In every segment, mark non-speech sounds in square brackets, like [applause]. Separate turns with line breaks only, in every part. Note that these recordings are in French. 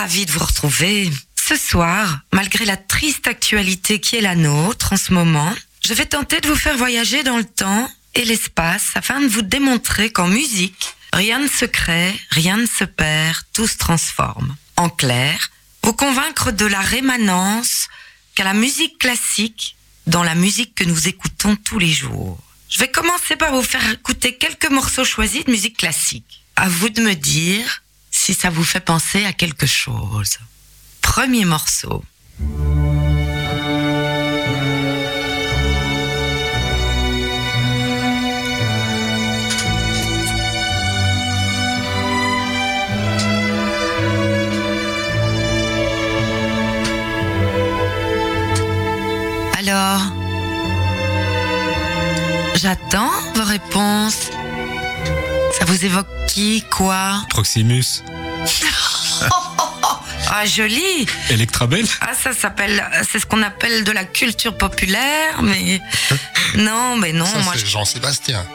ravie de vous retrouver. Ce soir, malgré la triste actualité qui est la nôtre en ce moment, je vais tenter de vous faire voyager dans le temps et l'espace afin de vous démontrer qu'en musique, rien ne se crée, rien ne se perd, tout se transforme. En clair, vous convaincre de la rémanence qu'à la musique classique dans la musique que nous écoutons tous les jours. Je vais commencer par vous faire écouter quelques morceaux choisis de musique classique. À vous de me dire si ça vous fait penser à quelque chose. Premier morceau. Alors, j'attends vos réponses. Vous évoque qui, quoi?
Proximus. [laughs]
Ah, joli
Electrabel
Ah, ça s'appelle, c'est ce qu'on appelle de la culture populaire, mais [laughs] non, mais non,
Ça,
moi,
c'est
je-
Jean-Sébastien.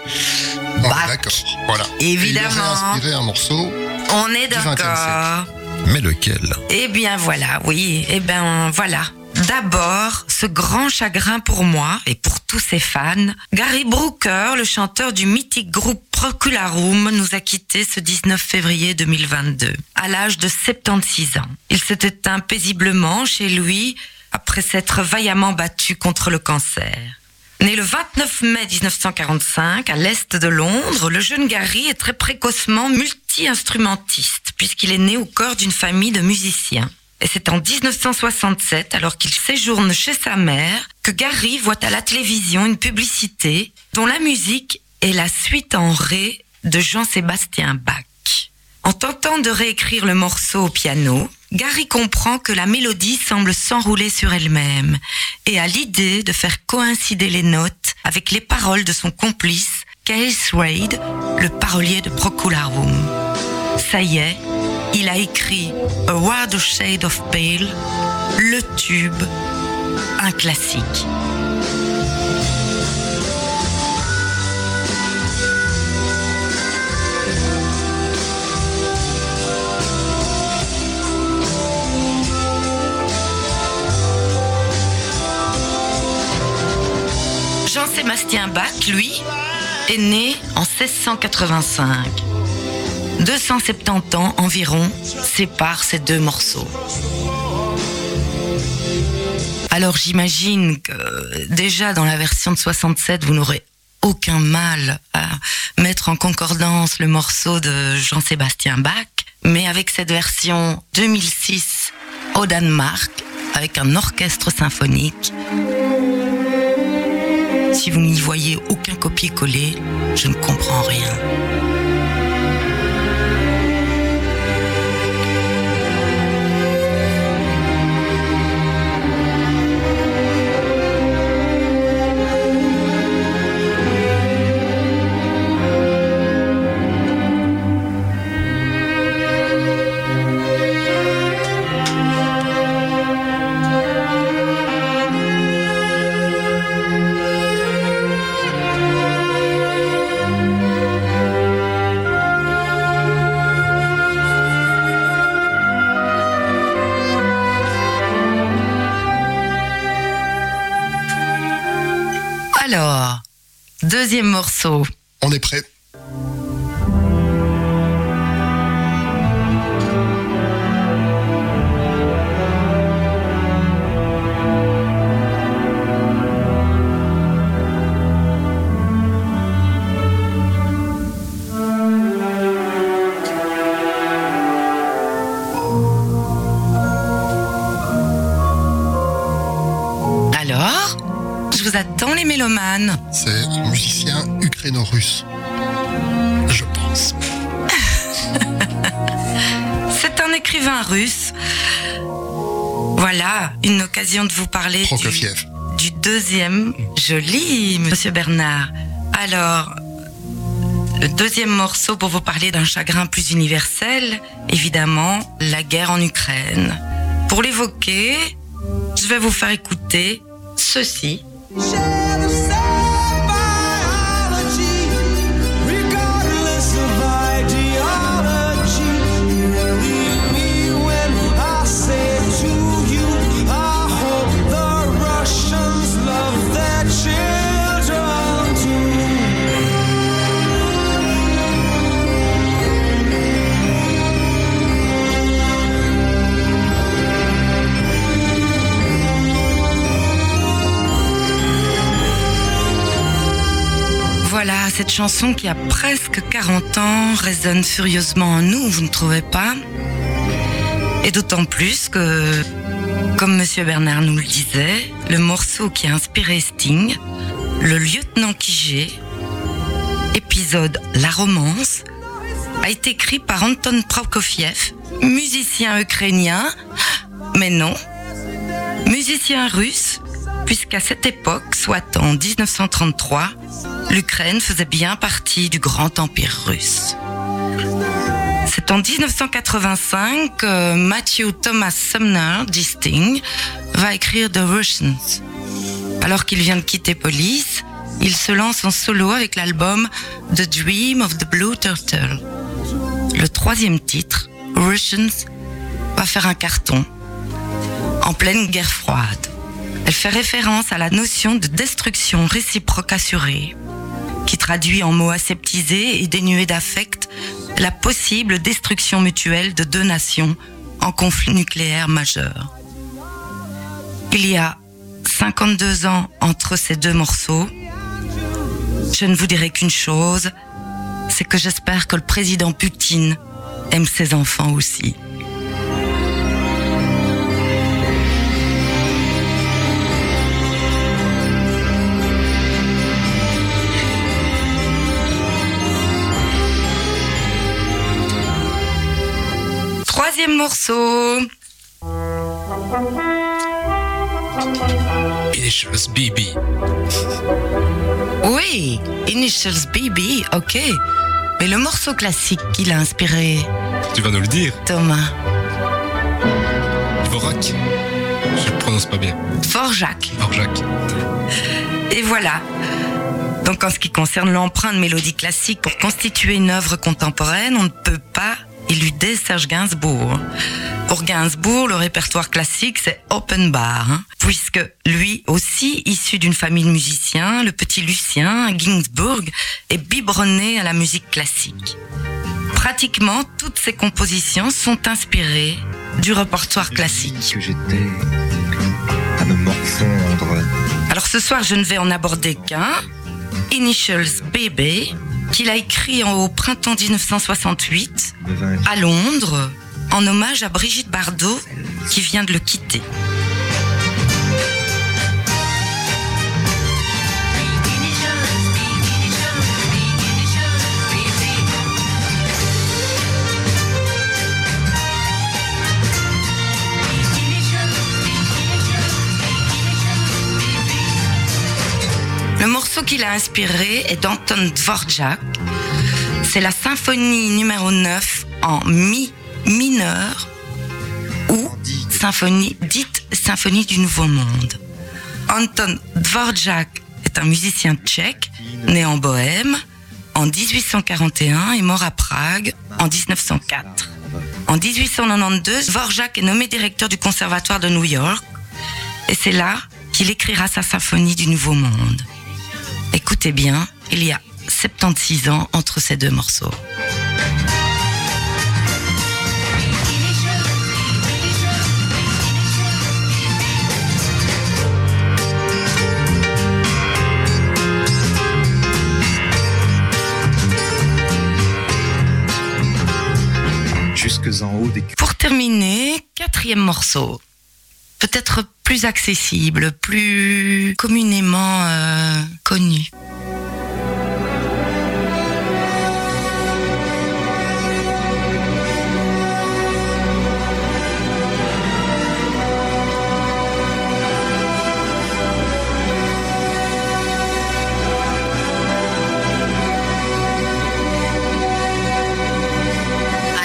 On
Bah,
d'accord. Voilà.
évidemment.
Il inspiré un morceau.
on est
du 20e
d'accord.
Mais lequel?
Eh bien voilà, oui, eh bien voilà. D'abord, ce grand chagrin pour moi et pour tous ses fans, Gary Brooker, le chanteur du mythique groupe Procularum, nous a quittés ce 19 février 2022, à l'âge de 76 ans. Il s'est éteint paisiblement chez lui après s'être vaillamment battu contre le cancer. Né le 29 mai 1945 à l'est de Londres, le jeune Gary est très précocement multi-instrumentiste puisqu'il est né au corps d'une famille de musiciens. Et c'est en 1967, alors qu'il séjourne chez sa mère, que Gary voit à la télévision une publicité dont la musique est la suite en ré de Jean-Sébastien Bach. En tentant de réécrire le morceau au piano, Gary comprend que la mélodie semble s'enrouler sur elle-même et a l'idée de faire coïncider les notes avec les paroles de son complice, Case Wade, le parolier de Procularum. Ça y est, il a écrit A Wild Shade of Pale, le tube, un classique. Jean-Sébastien Bach, lui, est né en 1685. 270 ans environ séparent ces deux morceaux. Alors j'imagine que déjà dans la version de 67, vous n'aurez aucun mal à mettre en concordance le morceau de Jean-Sébastien Bach, mais avec cette version 2006 au Danemark, avec un orchestre symphonique, si vous n'y voyez aucun copier-coller, je ne comprends rien. Deuxième morceau.
On est prêt.
Les mélomanes.
C'est un musicien ukraino-russe. Je pense. [laughs]
C'est un écrivain russe. Voilà, une occasion de vous parler du, du deuxième. Joli, monsieur Bernard. Alors, le deuxième morceau pour vous parler d'un chagrin plus universel, évidemment, la guerre en Ukraine. Pour l'évoquer, je vais vous faire écouter ceci. Cette chanson qui a presque 40 ans résonne furieusement en nous, vous ne trouvez pas? Et d'autant plus que, comme Monsieur Bernard nous le disait, le morceau qui a inspiré Sting, le lieutenant Kijé, épisode La romance, a été écrit par Anton Prokofiev, musicien ukrainien, mais non, musicien russe, puisqu'à cette époque, soit en 1933, l'Ukraine faisait bien partie du grand empire russe. C'est en 1985 que Matthew Thomas Sumner, dit Sting, va écrire The Russians. Alors qu'il vient de quitter Police, il se lance en solo avec l'album The Dream of the Blue Turtle. Le troisième titre, Russians, va faire un carton en pleine guerre froide. Elle fait référence à la notion de destruction réciproque assurée, qui traduit en mots aseptisés et dénués d'affect la possible destruction mutuelle de deux nations en conflit nucléaire majeur. Il y a 52 ans entre ces deux morceaux. Je ne vous dirai qu'une chose, c'est que j'espère que le président Poutine aime ses enfants aussi. Troisième morceau.
Initials BB. [laughs]
Oui, Initials BB, ok. Mais le morceau classique qu'il a inspiré,
Tu vas nous le dire.
Thomas,
Dvorak. Je le prononce pas bien.
Dvorak.
Dvorak.
Et voilà. Donc en ce qui concerne l'empreinte mélodie classique pour constituer une œuvre contemporaine, on ne peut pas éluder Serge Gainsbourg. Pour Gainsbourg, le répertoire classique, c'est open bar, hein, puisque lui aussi, issu d'une famille de musiciens, le petit Lucien Gainsbourg est biberonné à la musique classique. Pratiquement toutes ses compositions sont inspirées du répertoire classique.
que j'étais à me morfondre.
Alors ce soir, je ne vais en aborder qu'un, Initials BB, qu'il a écrit en- au printemps 1968
me vaincre.
à Londres en hommage à Brigitte Bardot qui vient de le quitter. Le morceau qu'il a inspiré est d'Anton Dvorak. C'est la symphonie numéro 9 en mi mineur ou dite symphonie du Nouveau Monde. Anton Dvorak est un musicien tchèque né en Bohème en 1841 et mort à Prague en 1904. En 1892, Dvorak est nommé directeur du conservatoire de New York et c'est là qu'il écrira sa symphonie du Nouveau Monde. Écoutez bien, il y a 76 ans entre ces deux morceaux.
Jusque en haut des
Pour terminer, quatrième morceau. Peut-être plus accessible, plus communément euh, connu.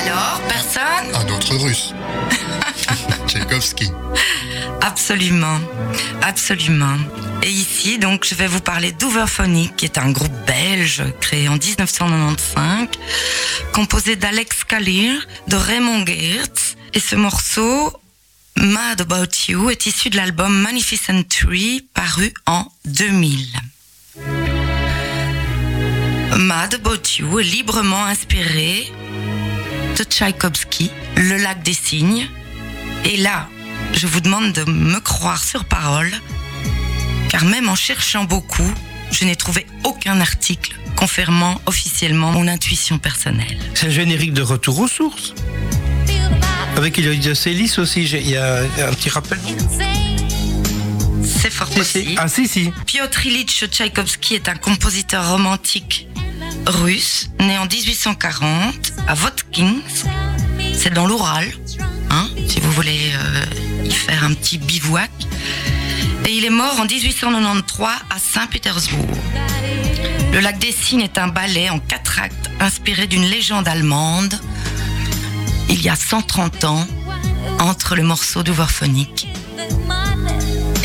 Alors, personne?
Un autre russe.
Absolument, absolument. Et ici, donc, je vais vous parler d'Overphonic, qui est un groupe belge créé en 1995, composé d'Alex Kalir, de Raymond Geertz. Et ce morceau, Mad About You, est issu de l'album Magnificent Tree, paru en 2000. Mad About You est librement inspiré de Tchaïkovski, Le lac des cygnes. Et là, je vous demande de me croire sur parole, car même en cherchant beaucoup, je n'ai trouvé aucun article confirmant officiellement mon intuition personnelle.
C'est le générique de Retour aux sources. Avec Eloïde Célis aussi, il y a un petit rappel.
C'est fort
Si. Ah si, si.
Piotr Ilyich Tchaïkovski est un compositeur romantique russe, né en 1840 à Votkins. C'est dans l'Oural, hein, si vous voulez euh, y faire un petit bivouac. Et il est mort en 1893 à Saint-Pétersbourg. Le lac des Cygnes est un ballet en quatre actes inspiré d'une légende allemande. Il y a 130 ans, entre le morceau d'Ouverphonique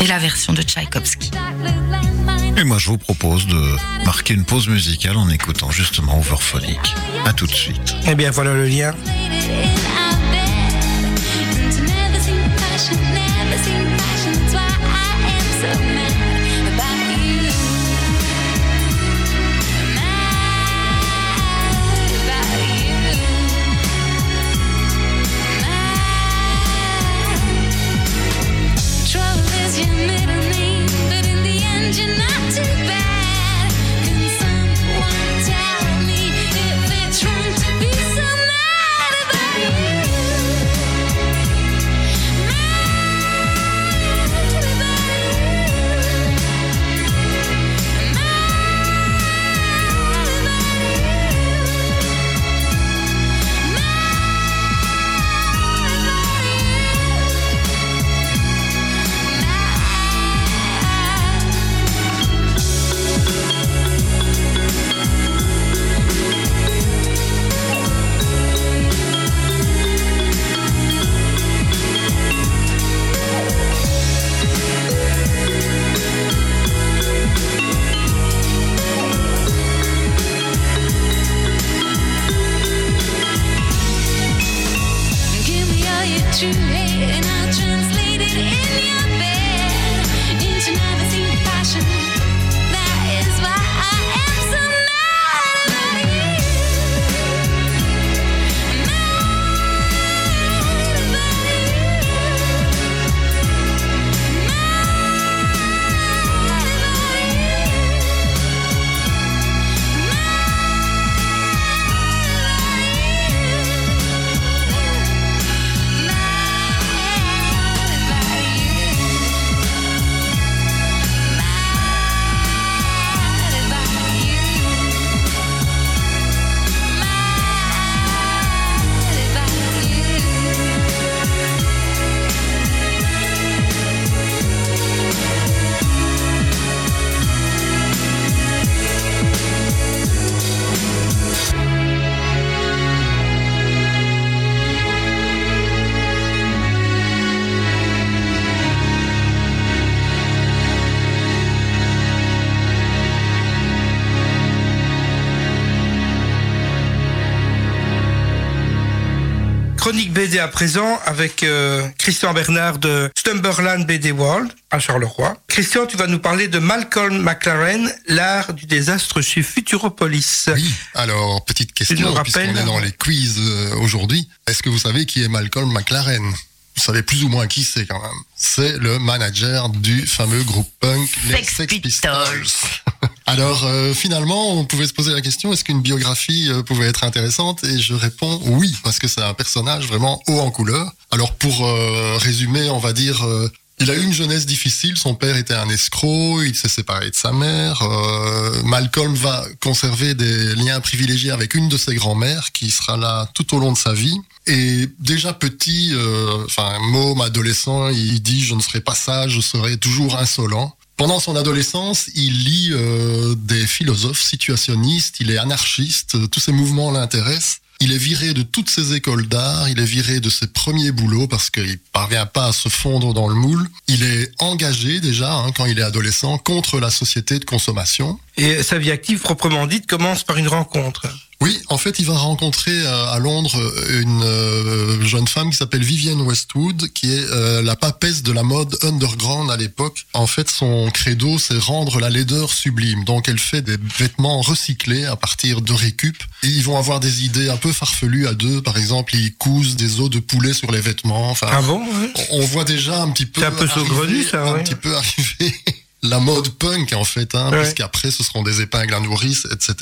et la version de Tchaïkovski.
Et moi, je vous propose de marquer une pause musicale en écoutant justement Overphonic. À tout de suite.
Eh bien, voilà le lien.
to.
À présent avec euh, Christian Bernard de Stumberland BD World à Charleroi. Christian, tu vas nous parler de Malcolm McLaren, l'art du désastre chez Futuropolis.
Oui, alors, petite question, puisqu'on est dans les quiz euh, aujourd'hui. Est-ce que vous savez qui est Malcolm McLaren? Vous savez plus ou moins qui c'est quand même. C'est le manager du fameux groupe punk les
Sex
Sex
Pistols.
Pistols. Alors euh, finalement, on pouvait se poser la question est-ce qu'une biographie euh, pouvait être intéressante? Et je réponds oui, parce que c'est un personnage vraiment haut en couleur. Alors pour euh, résumer, on va dire. euh, il a eu une jeunesse difficile, son père était un escroc, il s'est séparé de sa mère. euh, Malcolm va conserver des liens privilégiés avec une de ses grand-mères qui sera là tout au long de sa vie. Et déjà petit, euh, enfin môme, adolescent, il dit je ne serai pas sage, je serai toujours insolent. Pendant son adolescence, il lit euh, des philosophes situationnistes, il est anarchiste, euh, tous ces mouvements l'intéressent. Il est viré de toutes ses écoles d'art, il est viré de ses premiers boulots parce qu'il parvient pas à se fondre dans le moule. Il est engagé déjà, hein, quand il est adolescent, contre la société de consommation.
Et sa vie active proprement dite commence par une rencontre.
Oui, en fait, il va rencontrer euh, à Londres une euh, jeune femme qui s'appelle Vivienne Westwood, qui est euh, la papesse de la mode underground à l'époque. En fait, son credo, c'est rendre la laideur sublime. Donc, elle fait des vêtements recyclés à partir de récup. Et ils vont avoir des idées un peu farfelues à deux. Par exemple, ils cousent des os de poulet sur les vêtements. Enfin,
Ah bon ouais
on voit déjà un petit peu.
C'est un peu saugrenu, ça,
Un
ouais.
petit peu [laughs] arriver la mode punk en fait, hein,
Ouais.
puisqu'après ce seront des épingles à nourrice, etc.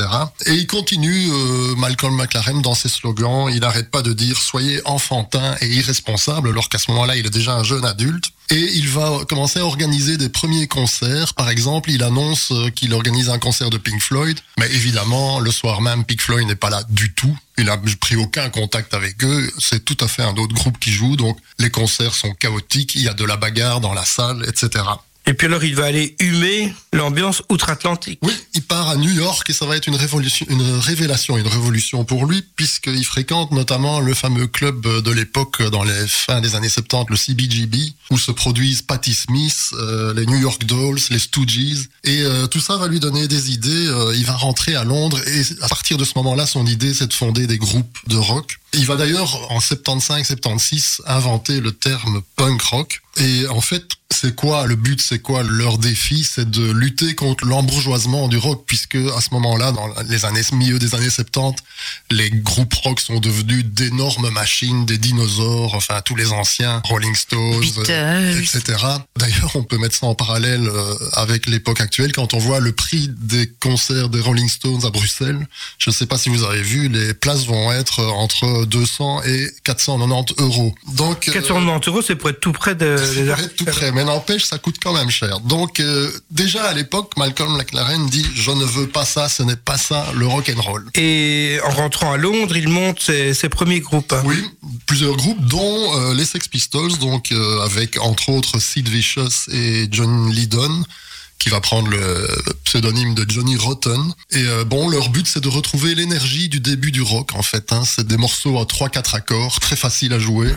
Et il continue, euh, Malcolm McLaren, dans ses slogans, il n'arrête pas de dire soyez enfantin et irresponsable, alors qu'à ce moment-là il est déjà un jeune adulte. Et il va commencer à organiser des premiers concerts. Par exemple, il annonce euh, qu'il organise un concert de Pink Floyd. Mais évidemment, le soir même, Pink Floyd n'est pas là du tout. Il a pris aucun contact avec eux. C'est tout à fait un autre groupe qui joue. Donc, les concerts sont chaotiques. Il y a de la bagarre dans la salle, etc.
Et puis alors, il va aller humer l'ambiance outre-Atlantique.
Oui, il part à New York et ça va être une révolution, une révélation, une révolution pour lui, puisqu'il fréquente notamment le fameux club de l'époque dans les fins des années 70, le CBGB, où se produisent Patti Smith, euh, les New York Dolls, les Stooges, et euh, tout ça va lui donner des idées. Euh, il va rentrer à Londres et à partir de ce moment-là, son idée, c'est de fonder des groupes de rock. Il va d'ailleurs en 75-76 inventer le terme punk rock. Et en fait, c'est quoi le but C'est quoi leur défi? C'est de lutter contre l'embourgeoisement du rock, puisque à ce moment-là, dans les années milieu des années 70, les groupes rock sont devenus d'énormes machines, des dinosaures, enfin tous les anciens Rolling Stones, euh,
Beatles.
etc. D'ailleurs, on peut mettre ça en parallèle euh, avec l'époque actuelle quand on voit le prix des concerts des Rolling Stones à Bruxelles. Je ne sais pas si vous avez vu, les places vont être entre 200 et 490 euros. Donc, euh,
490 euros, c'est pour être tout près de,
tout près, mais n'empêche, ça coûte quand même cher. Donc, euh, déjà à l'époque, Malcolm McLaren dit Je ne veux pas ça, ce n'est pas ça, le rock and roll.
Et en rentrant à Londres, il monte ses, premiers groupes.
Oui, plusieurs groupes, dont euh, les Sex Pistols, donc euh, avec entre autres Sid Vicious et John Lydon, qui va prendre le pseudonyme de Johnny Rotten. Et euh, bon, leur but c'est de retrouver l'énergie du début du rock en fait. Hein. C'est des morceaux à 3-4 accords, très faciles à jouer,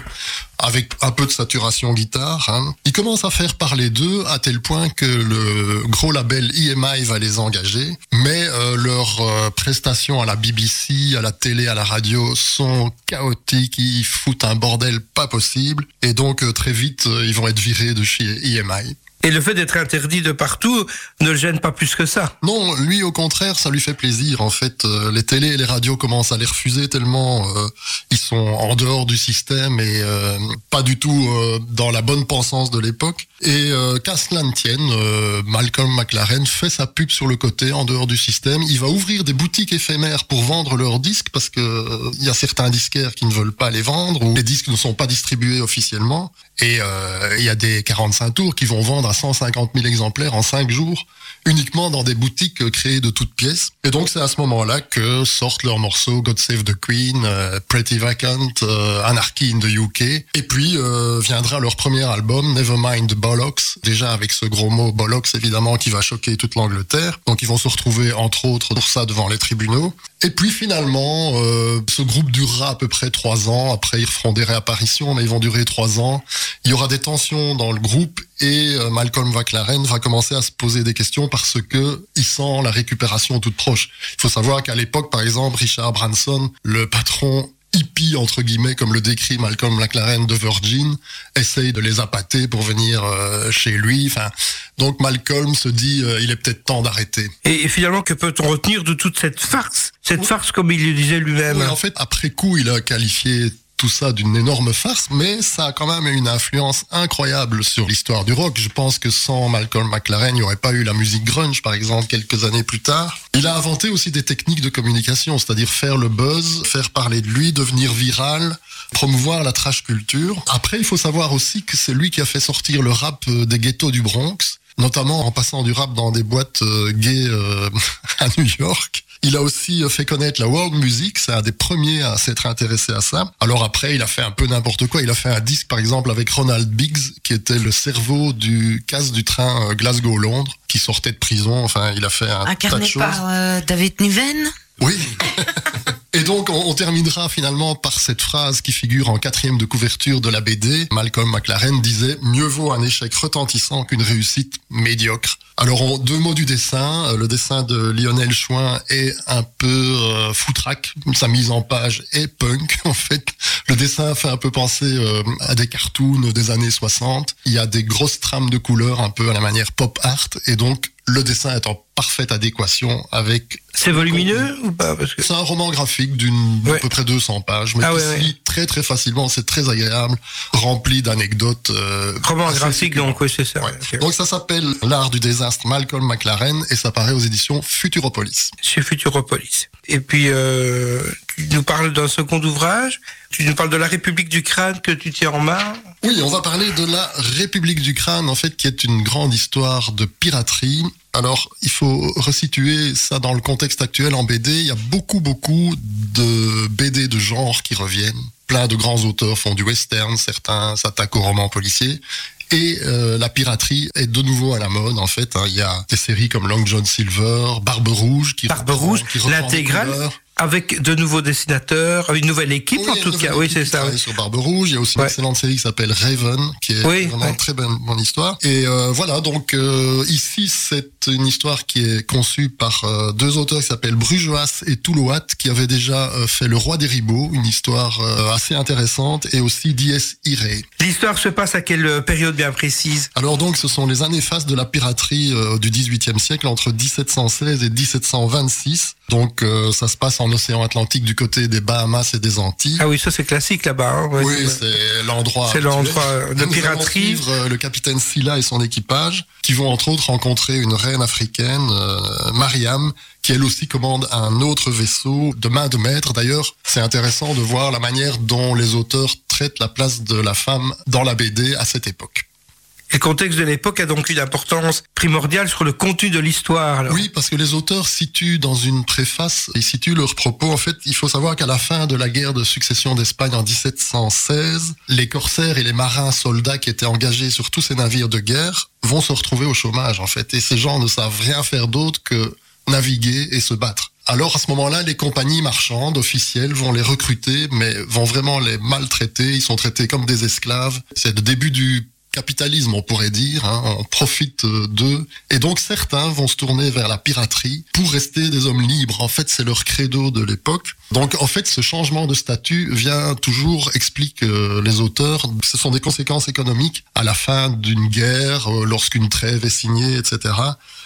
avec un peu de saturation guitare. Hein. Ils commencent à faire parler d'eux à tel point que le gros label EMI va les engager, mais euh, leurs euh, prestations à la BBC, à la télé, à la radio sont chaotiques, ils foutent un bordel pas possible, et donc très vite ils vont être virés de chez EMI.
Et le fait d'être interdit de partout ne le gêne pas plus que ça.
Non, lui au contraire, ça lui fait plaisir. En fait, euh, les télés et les radios commencent à les refuser tellement euh, ils sont en dehors du système et euh, pas du tout dans la bonne pensance de l'époque. Et qu'à cela ne tienne, Malcolm McLaren fait sa pub sur le côté, en dehors du système. Il va ouvrir des boutiques éphémères pour vendre leurs disques parce que il y a certains disquaires qui ne veulent pas les vendre ou les disques ne sont pas distribués officiellement. Et il y a des 45 tours qui vont vendre à 150 000 exemplaires en 5 jours, uniquement dans des boutiques euh, créées de toutes pièces. Et donc c'est à ce moment-là que sortent leurs morceaux God Save the Queen, euh, Pretty Vacant, euh, Anarchy in the UK. Et puis viendra leur premier album, Nevermind Bollocks, déjà avec ce gros mot Bollocks évidemment qui va choquer toute l'Angleterre. Donc ils vont se retrouver entre autres pour ça devant les tribunaux. Et puis finalement, ce groupe durera à peu près trois ans. Après, ils referont des réapparitions, mais ils vont durer trois ans. Il y aura des tensions dans le groupe et euh, Malcolm McLaren va commencer à se poser des questions parce que il sent la récupération toute proche. Il faut savoir qu'à l'époque, par exemple, Richard Branson, le patron hippie entre guillemets comme le décrit Malcolm McLaren de Virgin essaye de les appâter pour venir euh, chez lui enfin donc Malcolm se dit euh, il est peut-être temps d'arrêter
Et, et finalement, que peut-on retenir de toute cette farce? Cette farce, comme il le disait lui-même?
Oui, en fait, après coup, il a qualifié tout ça d'une énorme farce, mais ça a quand même une influence incroyable sur l'histoire du rock. Je pense que sans Malcolm McLaren, il n'y aurait pas eu la musique grunge, par exemple, quelques années plus tard. Il a inventé aussi des techniques de communication, c'est-à-dire faire le buzz, faire parler de lui, devenir viral, promouvoir la trash culture. Après, il faut savoir aussi que c'est lui qui a fait sortir le rap euh, des ghettos du Bronx notamment en passant du rap dans des boîtes euh, gays euh, [laughs] à New York. Il a aussi fait connaître la world music, c'est un des premiers à s'être intéressé à ça. Alors après, il a fait un peu n'importe quoi. Il a fait un disque, par exemple, avec Ronald Biggs, qui était le cerveau du casse du train Glasgow-Londres, qui sortait de prison. Enfin, il a fait un tas de
Incarné
choses.
par euh, David Niven.
Oui. Et donc, on, terminera finalement par cette phrase qui figure en quatrième de couverture de la BD. Malcolm McLaren disait « Mieux vaut un échec retentissant qu'une réussite médiocre ». Alors, en deux mots du dessin, euh, le dessin de Lionel Chouin est un peu euh, foutraque. Sa mise en page est punk, [laughs] en fait. Le dessin fait un peu penser euh, à des cartoons des années 60. Il y a des grosses trames de couleurs un peu à la manière pop art. Et donc, le dessin est en parfaite adéquation avec
C'est volumineux ou pas Parce que
c'est un roman graphique d'une
Ouais.
à peu près 200 pages, mais
Ah
qui
ouais,
se
ouais.
Très très facilement, c'est très agréable, rempli d'anecdotes. euh,
roman graphique, donc oui, c'est ça.
Ouais. Donc ça s'appelle L'art du désastre Malcolm McLaren et ça paraît aux éditions Futuropolis.
Chez Futuropolis. Et puis, euh, tu nous parles d'un second ouvrage. Tu nous parles de la République du crâne que tu tiens en main.
Oui, on va parler de la République du crâne, en fait, qui est une grande histoire de piraterie. Alors, il faut resituer ça dans le contexte actuel en BD. Il y a beaucoup, beaucoup de BD de genre qui reviennent. Plein de grands auteurs font du western, certains s'attaquent au roman policier. Et euh, la piraterie est de nouveau à la mode, en fait. hein. Il y a des séries comme Long John Silver, Barbe Rouge, qui
Barbe
reprend-
Rouge, l'intégrale. Avec de nouveaux dessinateurs, une nouvelle équipe
Oui,
en tout cas. Oui, c'est ça.
travaille
oui.
Sur Barbe Rouge, il y a aussi une
Ouais.
excellente série qui s'appelle Raven, qui est
Oui,
vraiment
ouais.
une très bonne, bonne histoire. Et euh, voilà, donc euh, ici c'est une histoire qui est conçue par euh, deux auteurs qui s'appellent Brujoas et Touloat, qui avaient déjà fait Le Roi des Ribauds, une histoire assez intéressante, et aussi Dies Irae.
L'histoire se passe à quelle période bien précise?
Alors donc, ce sont les années fastes de la piraterie du XVIIIe siècle, entre 1716 et 1726. Donc, ça se passe en océan Atlantique du côté des Bahamas et des Antilles.
Ah oui, ça c'est classique là-bas. hein, ouais.
Oui, c'est l'endroit.
C'est l'endroit de piraterie.
suivre, euh, le capitaine Silla et son équipage, qui vont entre autres rencontrer une reine africaine, euh, Mariam, qui elle aussi commande un autre vaisseau de main de maître. D'ailleurs, c'est intéressant de voir la manière dont les auteurs traitent la place de la femme dans la BD à cette époque.
Le contexte de l'époque a donc une importance primordiale sur le contenu de l'histoire.
Oui, parce que les auteurs situent dans une préface, ils situent leurs propos. En fait, il faut savoir qu'à la fin de la guerre de succession d'Espagne en 1716, les corsaires et les marins soldats qui étaient engagés sur tous ces navires de guerre vont se retrouver au chômage, en fait. Et ces gens ne savent rien faire d'autre que naviguer et se battre. Alors à ce moment-là, les compagnies marchandes officielles vont les recruter, mais vont vraiment les maltraiter. Ils sont traités comme des esclaves. C'est le début du capitalisme, on pourrait dire. hein. On profite euh, d'eux. Et donc certains vont se tourner vers la piraterie pour rester des hommes libres. En fait, c'est leur credo de l'époque. Donc en fait, ce changement de statut vient toujours, explique euh, les auteurs, ce sont des conséquences économiques à la fin d'une guerre, euh, lorsqu'une trêve est signée, etc.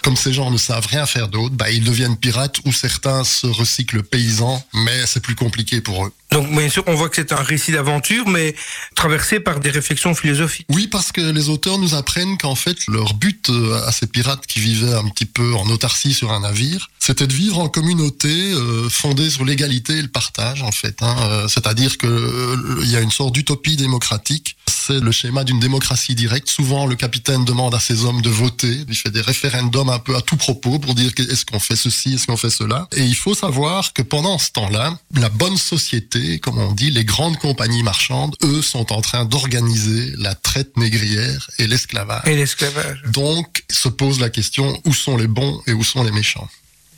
Comme ces gens ne savent rien faire d'autre, bah, ils deviennent pirates ou certains se recyclent paysans, mais c'est plus compliqué pour eux.
Donc bien sûr, on voit que c'est un récit d'aventure, mais traversé par des réflexions philosophiques.
Oui, parce que les auteurs nous apprennent qu'en fait, leur but euh, à ces pirates qui vivaient un petit peu en autarcie sur un navire, c'était de vivre en communauté euh, fondée sur l'égalité et le partage, en fait. hein. Euh, C'est-à-dire que euh, il y a une sorte d'utopie démocratique. C'est le schéma d'une démocratie directe. Souvent, le capitaine demande à ses hommes de voter. Il fait des référendums un peu à tout propos pour dire est-ce qu'on fait ceci, est-ce qu'on fait cela? Et il faut savoir que pendant ce temps-là, la bonne société, comme on dit, les grandes compagnies marchandes, eux, sont en train d'organiser la traite négrière et l'esclavage.
Et l'esclavage.
Donc, se pose la question où sont les bons et où sont les méchants?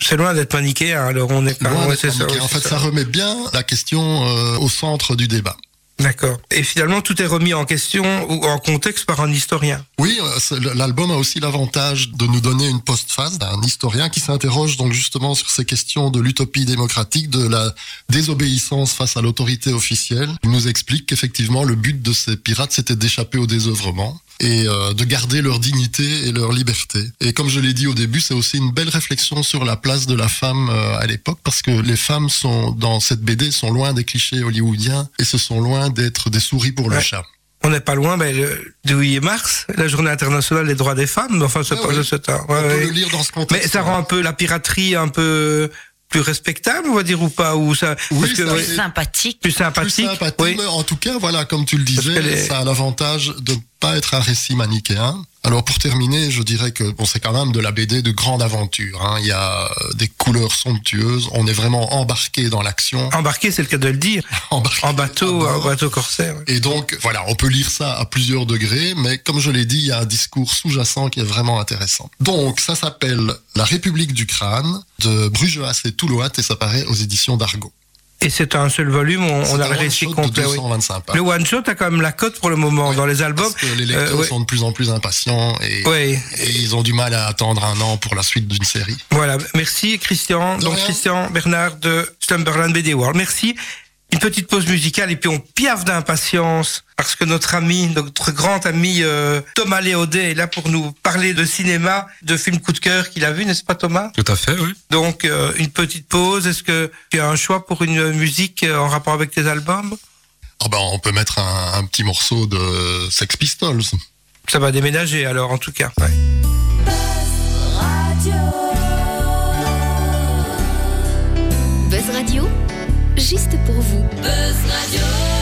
C'est loin d'être manichéen, alors on est pas...
Loin d'être
ça,
en fait,
ça.
ça remet bien la question euh, au centre du débat.
D'accord. Et finalement, tout est remis en question ou en contexte par un historien.
Oui, euh, l'album a aussi l'avantage de nous donner une postface d'un historien qui s'interroge donc justement sur ces questions de l'utopie démocratique, de la désobéissance face à l'autorité officielle. Il nous explique qu'effectivement le but de ces pirates c'était d'échapper au désœuvrement et euh, de garder leur dignité et leur liberté. Et comme je l'ai dit au début, c'est aussi une belle réflexion sur la place de la femme euh, à l'époque parce que les femmes sont dans cette BD sont loin des clichés hollywoodiens et ce sont loin d'être des souris pour le
Ouais.
chat.
On n'est pas loin ben, le, du 8 mars, la journée internationale des droits des femmes. Enfin, c'est
Ah
ce temps. Ouais,
On peut
ouais.
le lire dans ce contexte.
Mais ça rend un peu la piraterie un peu plus respectable, on va dire, ou pas ou ça,
Oui,
parce que,
ça fait-
Sympathique.
plus
plus
sympathique.
sympathique,
oui.
mais en tout cas, voilà, comme tu le disais,
les-
ça a l'avantage de ne pas être un récit manichéen. Alors pour terminer, je dirais que bon, c'est quand même de la BD de grande aventure. hein. Il y a euh, des couleurs somptueuses, on est vraiment embarqué dans l'action.
Embarqué, c'est le cas de le dire. [laughs]
embarqué
En bateau, en bateau corsaire. ouais.
Et donc, voilà, on peut lire ça à plusieurs degrés, mais comme je l'ai dit, il y a un discours sous-jacent qui est vraiment intéressant. Donc, ça s'appelle La République du crâne de Brugeas et Touloat et ça paraît aux éditions d'Argo.
Et c'est un seul volume, on, on a le récit complet. oui.
225 pages.
Le one shot a quand même la cote pour le moment dans les albums.
Parce que les lecteurs
Euh,
sont de plus en plus impatients et, et ils ont du mal à attendre un an pour la suite d'une série.
Voilà, merci Christian.
De
Donc
rien.
Christian Bernard de Slumberland BD World. Merci. Une petite pause musicale et puis on piaffe d'impatience parce que notre ami, notre grand ami euh, Thomas Léaudet est là pour nous parler de cinéma, de films coup de cœur qu'il a vu, n'est-ce pas Thomas?
Tout à fait, oui.
Donc euh, une petite pause. Est-ce que tu as un choix pour une musique euh, en rapport avec tes albums?
Ah ben, on peut mettre un, un petit morceau de Sex Pistols.
Ça va déménager alors en tout cas.
Buzz Radio, juste pour vous.
God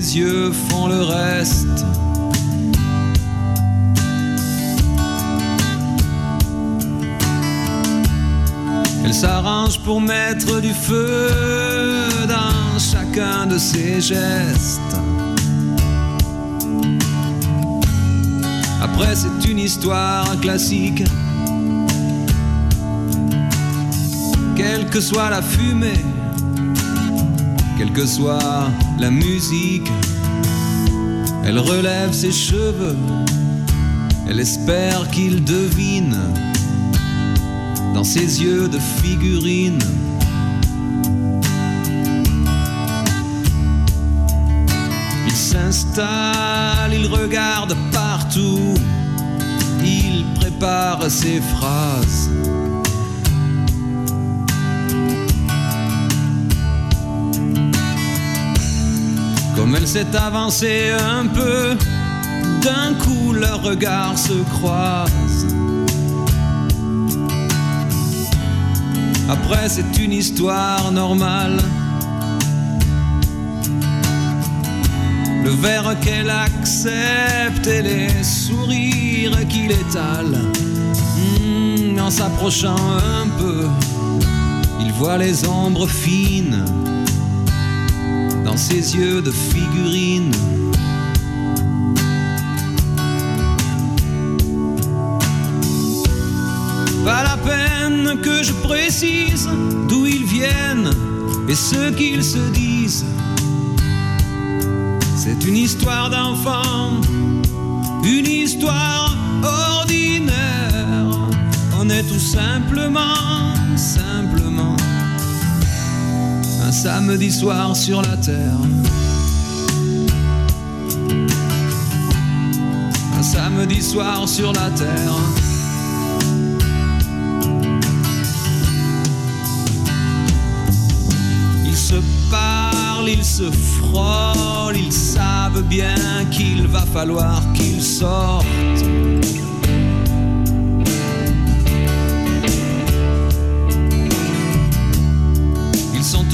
ses yeux font le reste. Elle s'arrange pour mettre du feu dans chacun de ses gestes. Après, c'est une histoire classique. Quelle que soit la fumée, quelle que soit la musique, Elle relève ses cheveux, elle espère qu'il devine dans ses yeux de figurine. Il s'installe, il regarde partout, il prépare ses phrases. Comme elle s'est avancée un peu, d'un coup leurs regards se croisent. Après, c'est une histoire normale. Le verre qu'elle accepte et les sourires qu'il étale. Hmm, en s'approchant un peu, il voit les ombres fines dans ses yeux de figurine. Pas la peine que je précise d'où ils viennent et ce qu'ils se disent. C'est une histoire d'enfant, une histoire ordinaire. On est tout simplement, simplement samedi soir sur la terre. Un samedi soir sur la terre. Ils se parlent, ils se frôlent, ils savent bien qu'il va falloir qu'ils sortent.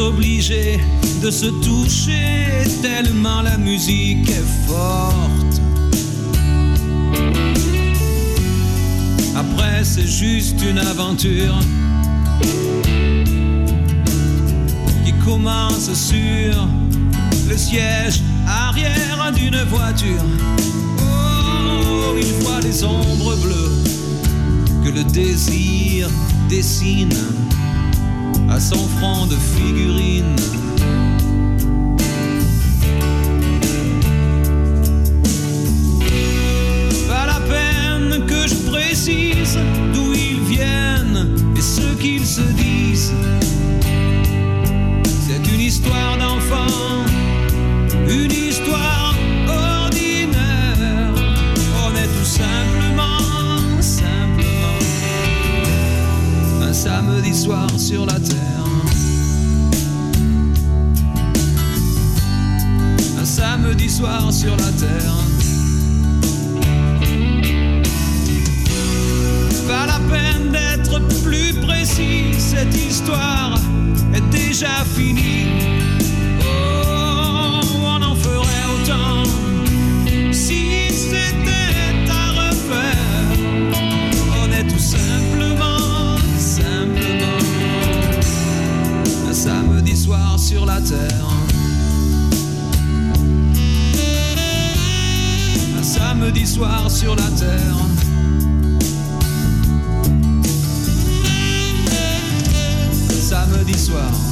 Obligés de se toucher tellement la musique est forte. Après, c'est juste une aventure qui commence sur le siège arrière d'une voiture. Oh, il voit les ombres bleues que le désir dessine à son front de figurine. Un samedi soir sur la terre. Samedi soir.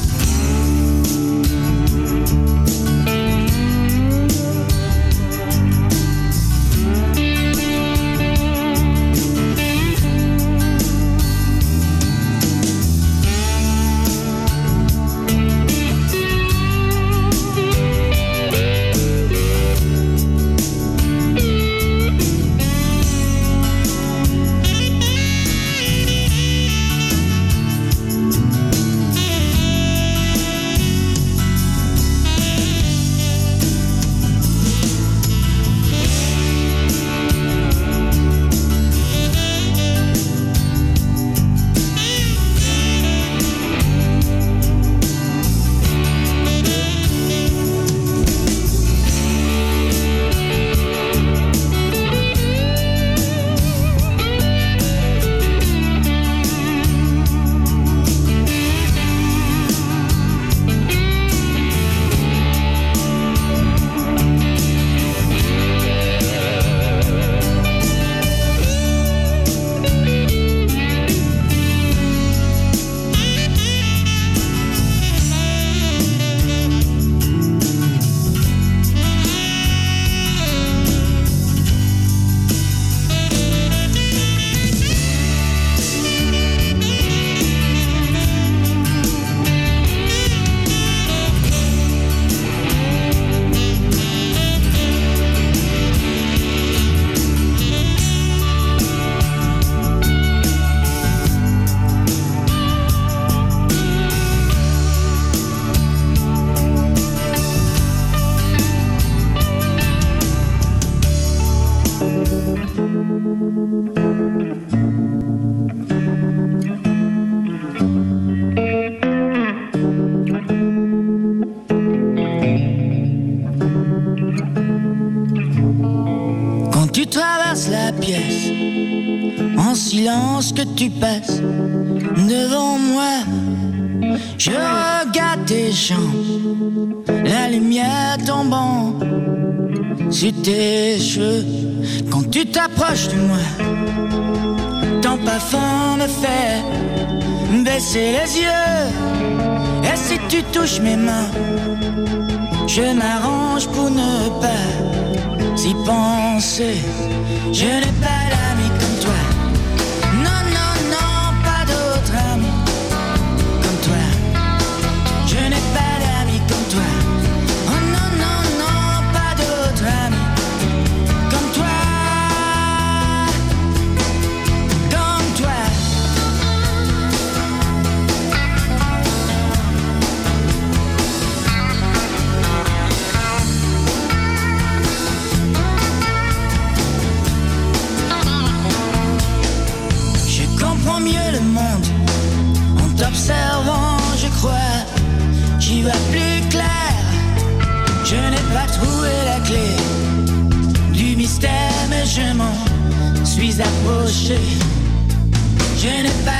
Devant moi. Je regarde tes jambes, la lumière tombant sur tes cheveux. Quand tu t'approches de moi, ton parfum me fait baisser les yeux. Et si tu touches mes mains, je m'arrange pour ne pas y penser. Je n'ai pas approché. Je n'ai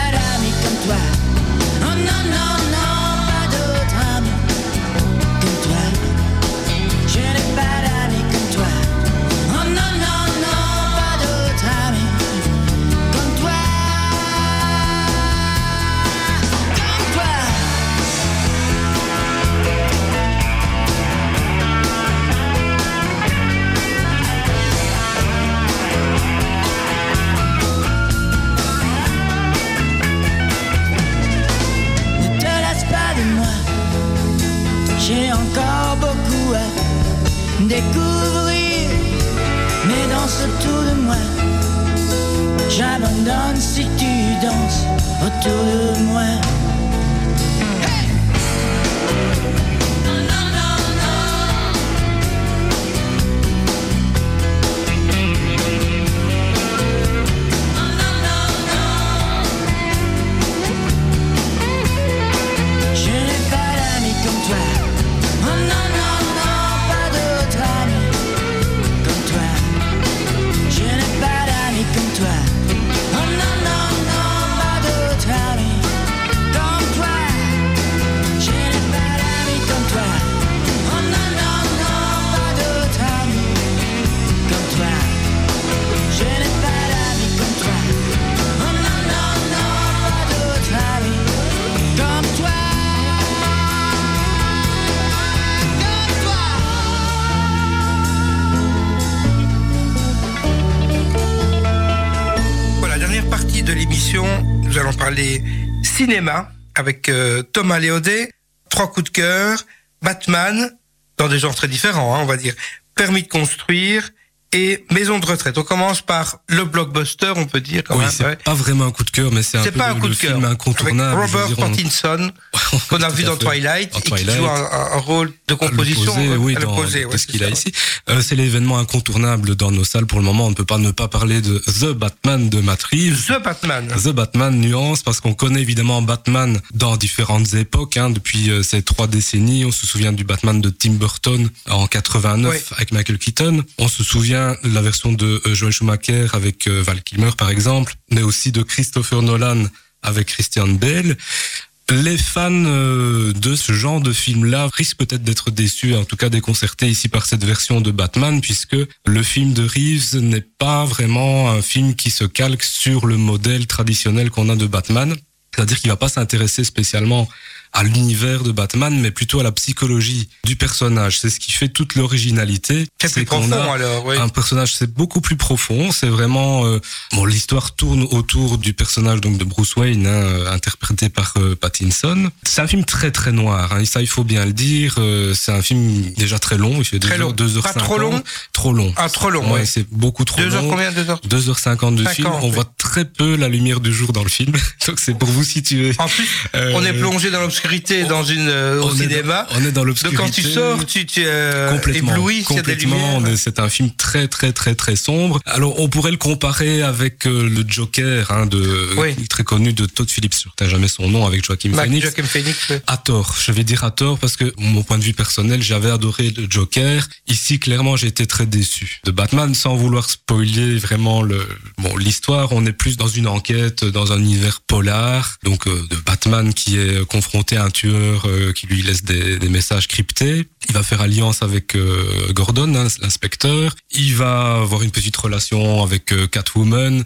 nous allons parler cinéma avec euh, Thomas Léodet, trois coups de cœur, Batman, dans des genres très différents, hein, on va dire, permis de construire et maison de retraite. On commence par le blockbuster, on peut dire. Quand
Oui,
même,
c'est
ouais.
pas vraiment un coup de cœur, mais c'est un
C'est
peu
pas un
le,
coup de
le
cœur.
film incontournable.
Avec Robert
on-
Pattinson, [laughs] qu'on a vu dans. Twilight, et qui joue un, un rôle de composition
l'opposé, oui, dans de
ouais,
ce
c'est
qu'il a ici. Euh, c'est l'événement incontournable dans nos salles pour le moment. On ne peut pas ne pas parler de The Batman de Matt Reeves.
The Batman.
The Batman nuance parce qu'on connaît évidemment Batman dans différentes époques hein, depuis euh, ces trois décennies. On se souvient du Batman de Tim Burton en 89
Oui.
avec Michael Keaton. On se souvient la version de euh, Joel Schumacher avec euh, Val Kilmer par exemple, mais aussi de Christopher Nolan avec Christian Bale. Les fans euh, de ce genre de film-là risquent peut-être d'être déçus, en tout cas déconcertés ici par cette version de Batman, puisque le film de Reeves n'est pas vraiment un film qui se calque sur le modèle traditionnel qu'on a de Batman. C'est-à-dire qu'il va pas s'intéresser spécialement à l'univers de Batman, mais plutôt à la psychologie du personnage. C'est ce qui fait toute l'originalité.
C'est plus
qu'on
profond
a
alors, oui.
un personnage, c'est beaucoup plus profond. C'est vraiment euh, bon. L'histoire tourne autour du personnage donc de Bruce Wayne, hein, euh, interprété par euh, Pattinson. C'est un film très très noir. Hein, ça, il faut bien le dire. Euh, c'est un film déjà très long. Il fait
Très
deux
long.
heures, deux heures
Pas trop
cinquante.
long
Trop long.
Ah, trop long,
Ouais,
ouais.
c'est beaucoup trop
Deux heures
long.
combien Deux heures
2h50 de
50,
film. On
oui.
voit très peu la lumière du jour dans le film. [laughs] Donc c'est pour vous situer.
En plus, on est plongé dans l'obscurité l'obscurité dans une euh, au
on est
cinéma.
dans- on est dans
Donc
l'obscurité.
quand tu sors, tu, tu es euh,
complètement,
ébloui
complètement. C'est un film très très très très sombre. Alors on pourrait le comparer avec euh, le Joker, hein, de
Oui.
très connu de Todd Phillips. Je retiens jamais son nom avec Joaquin
Mac-
Phoenix.
Joaquin Phoenix. ouais.
À tort, je vais dire à tort parce que mon point de vue personnel, j'avais adoré le Joker. Ici, clairement, j'ai été très déçu de Batman, sans vouloir spoiler vraiment le bon l'histoire. On est plus dans une enquête, dans un univers polar, donc de Batman qui est confronté un tueur euh, qui lui laisse des, des messages cryptés. Il va faire alliance avec euh, Gordon, hein, l'inspecteur. Il va avoir une petite relation avec euh, Catwoman,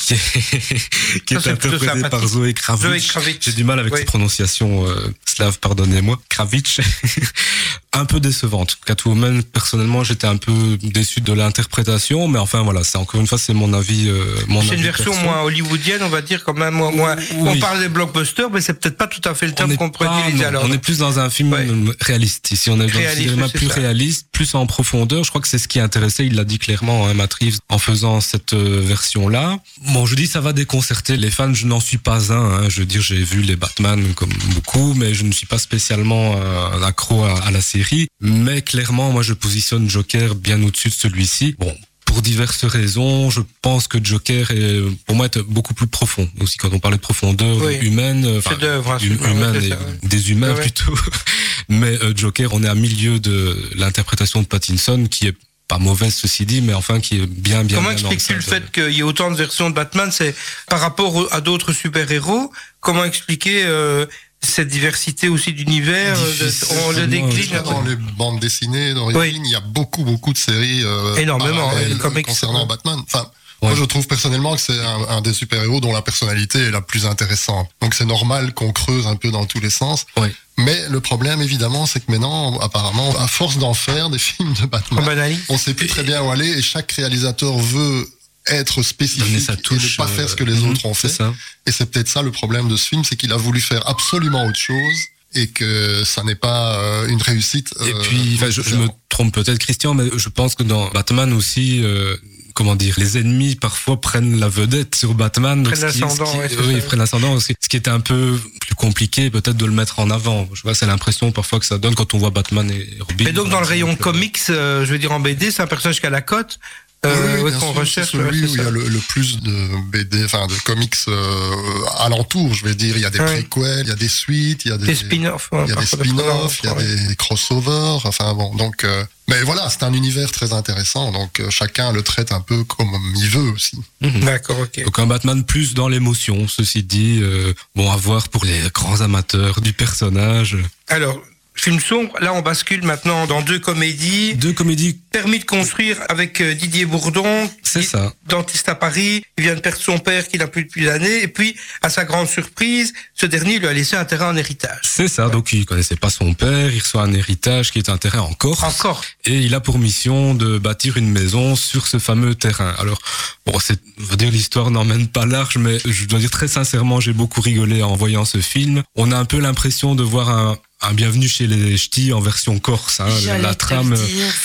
qui est, [laughs] qui
Ça,
est interprétée par. Zoé Kravitz. J'ai du mal avec
Oui.
cette prononciation euh, slave, pardonnez-moi. Kravitz. [laughs] un peu décevante. Catwoman, personnellement, j'étais un peu déçu de l'interprétation, mais enfin voilà, c'est encore une fois, c'est mon avis. euh, mon
C'est une version
perso.
moins hollywoodienne, on va dire quand même. Moins, moins- On parle des blockbusters, mais c'est peut-être pas tout à fait le terme
on est plus dans un film
Ouais.
réaliste. Ici, on est dans un cinéma plus
ça.
réaliste, plus en profondeur. Je crois que c'est ce qui intéressait. Il l'a dit clairement, hein, Matt Reeves, en faisant cette euh, version-là. Bon, je dis, ça va déconcerter les fans. Je n'en suis pas un. hein. Je veux dire, j'ai vu les Batman comme beaucoup, mais je ne suis pas spécialement euh, accro à, à la série. Mais clairement, moi, je positionne Joker bien au-dessus de celui-ci. Bon. Pour diverses raisons, je pense que Joker est, pour moi, est beaucoup plus profond. Aussi, quand on parlait de profondeur
Oui.
humaine, euh, enfin,
hein,
hum- humaine
ouais, c'est
et
ça, ouais.
des humains
Ouais,
plutôt. [laughs] Mais euh, Joker, on est à milieu de l'interprétation de Pattinson, qui est pas mauvaise ceci dit, mais enfin qui est bien bien.
Comment expliques-tu le fait qu'il y ait autant de versions de Batman? C'est par rapport à d'autres super-héros. Comment expliquer euh, cette diversité aussi d'univers euh. On le décline.
Dans les bandes dessinées, dans les
Oui.
films, il y a beaucoup, beaucoup de séries euh,
Énormément, comics,
concernant
ouais.
Batman. Enfin,
Ouais.
moi, je trouve personnellement que c'est un, un des super-héros dont la personnalité est la plus intéressante. Donc, c'est normal qu'on creuse un peu dans tous les sens.
Ouais.
Mais le problème, évidemment, c'est que maintenant, apparemment, à force d'en faire des [laughs] films de Batman, on sait plus très bien où aller et chaque réalisateur veut être spécifique et ne pas
euh,
faire ce que les
mhm,
autres ont fait.
Ça.
Et c'est peut-être ça le problème de ce film, c'est qu'il a voulu faire absolument autre chose et que ça n'est pas euh, une réussite.
Et
euh,
puis, enfin, je, je me trompe peut-être, Christian, mais je pense que dans Batman aussi. euh, Comment dire, les ennemis parfois prennent la vedette sur Batman. donc
Prennent l'ascendant,
oui,
ça.
ils prennent l'ascendant. Ce qui- ce qui était un peu plus compliqué, peut-être de le mettre en avant. Je vois, c'est l'impression parfois que ça donne quand on voit Batman et Robin.
Mais donc dans le rayon comics, euh, je veux dire en BD, c'est un personnage qui a la cote. Euh,
oui,
qu'on
sûr,
recherche.
c'est celui
ouais,
où il y a le, le plus de BD, enfin de comics euh, alentour, je vais dire. Il y a des
Ouais.
préquels, il y a des suites, il y a des,
Des spin-offs.
il y a des spin-offs, il y a
ouais.
des crossovers. Enfin bon, donc. euh, mais voilà, c'est un univers très intéressant, donc euh, chacun le traite un peu comme il veut aussi.
Mhm.
D'accord, ok.
Donc un Batman plus dans l'émotion, ceci dit. euh, bon, à voir pour les grands amateurs du personnage.
Alors, film sombre, là on bascule maintenant dans deux comédies.
Deux comédies,
Permis de construire avec euh, Didier Bourdon,
c'est ça.
dentiste à Paris, il vient de perdre son père qu'il n'a plus depuis l'année, et puis, à sa grande surprise, ce dernier lui a laissé un terrain en héritage.
C'est ça, donc il connaissait pas son père, il reçoit un héritage qui est un terrain en Corse.
Encore.
Et il a pour mission de bâtir une maison sur ce fameux terrain. Alors, bon, c'est, va dire l'histoire n'emmène pas large, mais je dois dire très sincèrement, j'ai beaucoup rigolé en voyant ce film. On a un peu l'impression de voir un, un bienvenu chez les ch'tis en version corse. Hein, la trame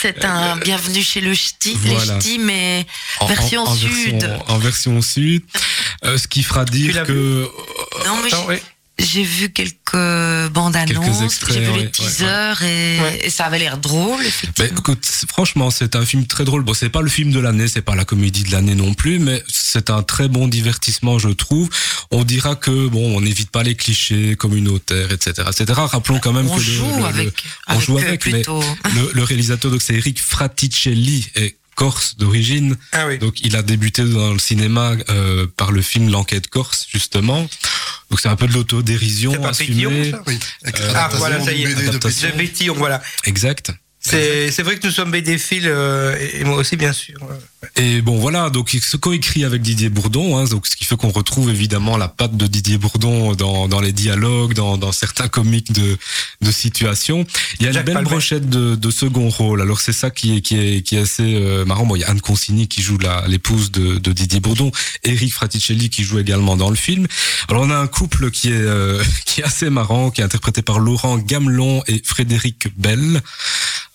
c'est un bienvenue chez le ch'ti,
voilà.
les ch'tis, mais
en,
version
en- en
sud.
version, en version sud, Euh, ce qui fera dire que
Non, mais
Attends,
j'ai-
ouais.
J'ai vu quelques bandes annonces, j'ai vu les
ouais,
teasers et,
Ouais.
et ça avait l'air drôle,
Ben,
effectivement.
écoute, franchement, c'est un film très drôle. Bon, c'est pas le film de l'année, c'est pas la comédie de l'année non plus, mais c'est un très bon divertissement, je trouve. On dira que bon, on n'évite pas les clichés communautaires, etc., etc. Rappelons quand même
on
que le-
joue
le- le-
avec,
on joue
eux
avec, mais le, le réalisateur, donc c'est Eric Fraticelli, est corse d'origine.
Ah oui.
Donc, il a débuté dans le cinéma euh, par le film L'enquête corse, justement. Donc, c'est un peu de l'autodérision assumée.
Ça
Oui,
Euh,
Ah, voilà, ça y est.
de
Bétillon, voilà.
Exact.
C'est c'est vrai que nous sommes bédéphiles, euh, et moi aussi, bien sûr.
Et bon voilà, donc il se coécrit avec Didier Bourdon, hein, donc ce qui fait qu'on retrouve évidemment la patte de Didier Bourdon dans, dans les dialogues, dans, dans certains comiques de, de situation. Il y a
Jacques
une belle brochette de, de second rôle. Alors c'est ça qui est, qui est, qui est assez euh, marrant. Bon, il y a Anne Consigny qui joue la- l'épouse de, de Didier Bourdon, Eric Fraticelli qui joue également dans le film. Alors on a un couple qui est, euh, [laughs] qui est assez marrant, qui est interprété par Laurent Gamelon et Frédéric Bell.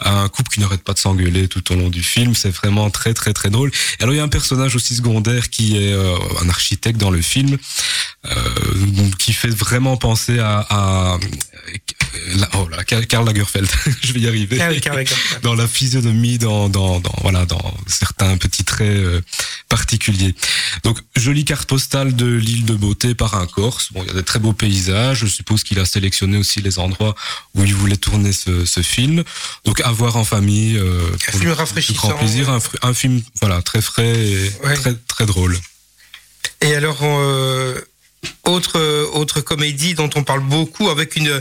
un couple qui n'arrête pas de s'engueuler tout au long du film. C'est vraiment très très très drôle. Alors il y a un personnage aussi secondaire qui est euh, un architecte dans le film, qui fait vraiment penser à, à la- oh là, Karl Lagerfeld. [laughs] Je vais y arriver.
Ah oui, Karl Lagerfeld.
dans la physionomie, dans, dans, dans voilà, dans certains petits traits euh, particuliers. Donc jolie carte postale de l'île de Beauté par un Corse. Bon, il y a des très beaux paysages. Je suppose qu'il a sélectionné aussi les endroits où il voulait tourner ce, ce film. Donc à voir en famille. euh, pour
film
le
rafraîchissant.
grand plaisir. Un, un film voilà très frais et
Ouais.
très très drôle.
Et alors, euh, autre, autre comédie dont on parle beaucoup avec une,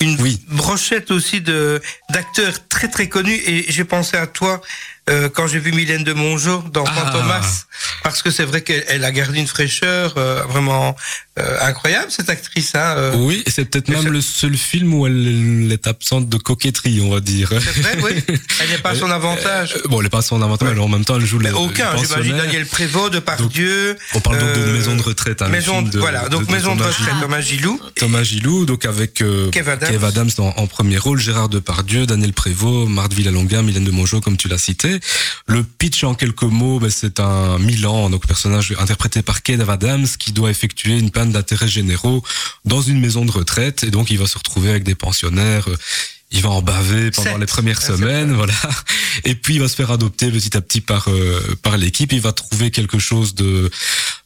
une brochette aussi de d'acteurs très très connus. Et j'ai pensé à toi euh, quand j'ai vu Mylène de Mongeau dans
Ah.
Fantomas, parce que c'est vrai qu'elle elle a gardé une fraîcheur euh, vraiment euh, incroyable cette actrice. Hein, euh.
Oui, c'est peut-être même le seul film où elle est absente de coquetterie, on va dire.
C'est vrai, oui. Elle n'est pas à [laughs] son avantage.
Euh, Bon, elle est pas à son avantage, mais en même temps, elle joue les,
Aucun, j'imagine. Daniel Prévost, de Pardieu.
On parle donc de maison de retraite. Hein,
maison,
de-
voilà, donc
de- de
maison de
Thomas
retraite. Thomas Gilou.
Thomas Gilou, donc avec euh,
Kev Adams.
en, en premier rôle, Gérard Depardieu, Daniel Prévost, Marthe Villalonga, Mylène de Mongeau, comme tu l'as cité. Le pitch en quelques mots, ben, c'est un Milan, donc personnage interprété par Kev Adams, qui doit effectuer une panne d'intérêts généraux dans une maison de retraite, et donc il va se retrouver avec des pensionnaires. euh, il va en baver pendant
Sept.
les premières semaines, [laughs] voilà. Et puis il va se faire adopter petit à petit par euh, par l'équipe. Il va trouver quelque chose de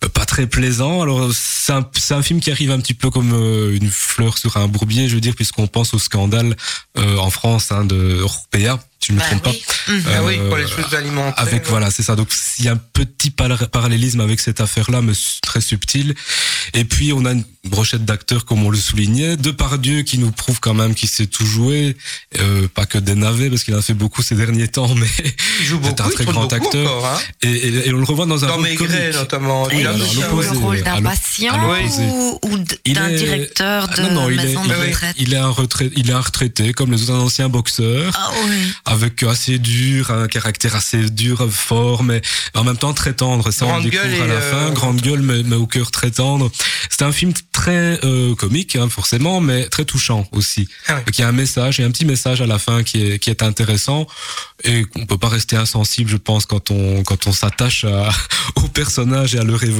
pas très plaisant. Alors c'est un, c'est un film qui arrive un petit peu comme euh, une fleur sur un bourbier, je veux dire, puisqu'on pense au scandale euh, en France hein, de Orpea, je ne me
Bah
trompe
oui.
pas.
Mhm.
Ah oui, pour les
Euh,
choses alimentaires.
Avec voilà, c'est ça. Donc il y a un petit par- parallélisme avec cette affaire-là, mais très subtil. Et puis on a une brochette d'acteurs, comme on le soulignait, Depardieu qui nous prouve quand même qu'il sait tout jouer, euh, pas que des navets parce qu'il en a fait beaucoup ces derniers temps, [laughs] mais
Il joue beaucoup,
c'est un très grand acteur.
encore, hein.
et, et- et on le revoit dans un
Dans
rôle
Maigret,
comique.
notamment. Il
joue le rôle d'un patient ou, ou d'un
est-
directeur de
Ah, non, non, il est,
maison
il
de
est-
retraite?
il est un retrait, il est un retraité comme les autres anciens boxeurs
Ah oui.
avec assez dur, un caractère assez dur, fort, mais en même temps très tendre. Ça, on
Grande
le découvre à la
euh,
fin. Grande gueule, mais, mais au cœur très tendre. C'est un film très euh, comique, hein, forcément, mais très touchant aussi.
Ah
il y a un message, il y a un petit message à la fin qui est, qui est intéressant et qu'on peut pas rester insensible, je pense, quand on, quand on s'attache aux [laughs] personnages et à leur évolution.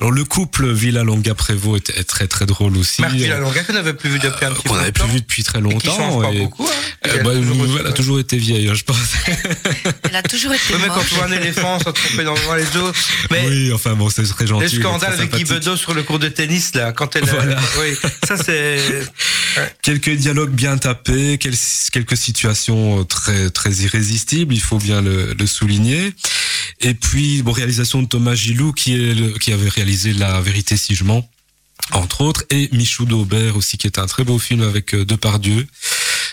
Alors, le couple Villalonga-Prévost est, est très, très drôle aussi.
Marc
Euh,
Villalonga qu'on n'avait plus vu depuis un petit
qu'on avait plus
longtemps.
vu depuis très
Et qui
longtemps.
change pas
et-
beaucoup. Hein.
euh,
Elle a
bah,
toujours aussi-
elle a toujours été vieille, je pense. [laughs]
Elle a toujours été
Oui, mais quand tu vois un éléphant se tromper dans les autres. Mais
Oui, enfin bon, c'est très gentil.
le scandale avec Guy. Bedos sur le cours de tennis, là, quand elle.
Voilà. [laughs]
Oui, ça c'est.
Quelques dialogues bien tapés, quel- quelques situations très très irrésistibles, il faut bien le, le souligner. Et puis, bon, réalisation de Thomas Gilou qui est le- qui avait réalisé La vérité si je mens, entre autres, et Michou d'Aubert aussi, qui est un très beau film avec euh, Depardieu.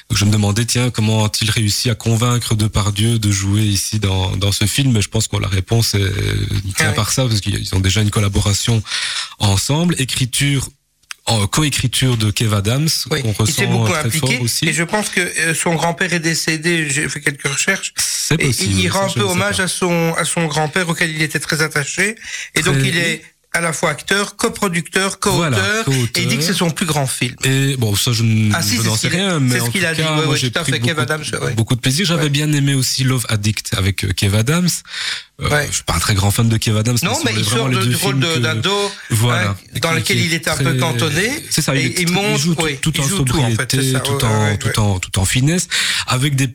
Donc, je me demandais, tiens, comment a-t-il réussi à convaincre Depardieu de jouer ici dans, dans ce film? Mais je pense que la réponse est, tient
Ouais.
par ça, parce qu'ils ont déjà une collaboration ensemble. Écriture, en coécriture de Kev Adams,
Oui,
qu'on ressent
beaucoup
très
impliqué
fort aussi.
et je pense que euh, son grand-père est décédé. J'ai fait quelques recherches
C'est
et
possible.
il rend un peu hommage à son à son grand-père auquel il était très attaché et donc il est à la fois acteur, coproducteur, co-auteur
Voilà, co-auteur.
et il dit que c'est son plus grand film.
Et bon, ça, je
Ah, si,
n'en
ce
sais rien, mais
c'est ce
en
qu'il
tout
a dit,
cas,
ouais,
moi, j'ai pris beaucoup,
Adams, ouais.
beaucoup de plaisir. J'avais
Ouais.
bien aimé aussi Love Addict avec euh, Kev Adams. Euh,
Ouais.
Je suis pas un très grand fan de Kev Adams.
Non,
ce
mais
sont
il sort de- du rôle
que-
d'ado
Voilà.
hein, dans lequel il
est
était un
très-
peu cantonné.
C'est ça, il,
Et
est
il
joue tout-
oui,
tout,
il
en
joue tout, en fait,
sobriété,
c'est ça,
tout,
ouais,
en,
ouais, ouais,
tout, en, tout en finesse, avec des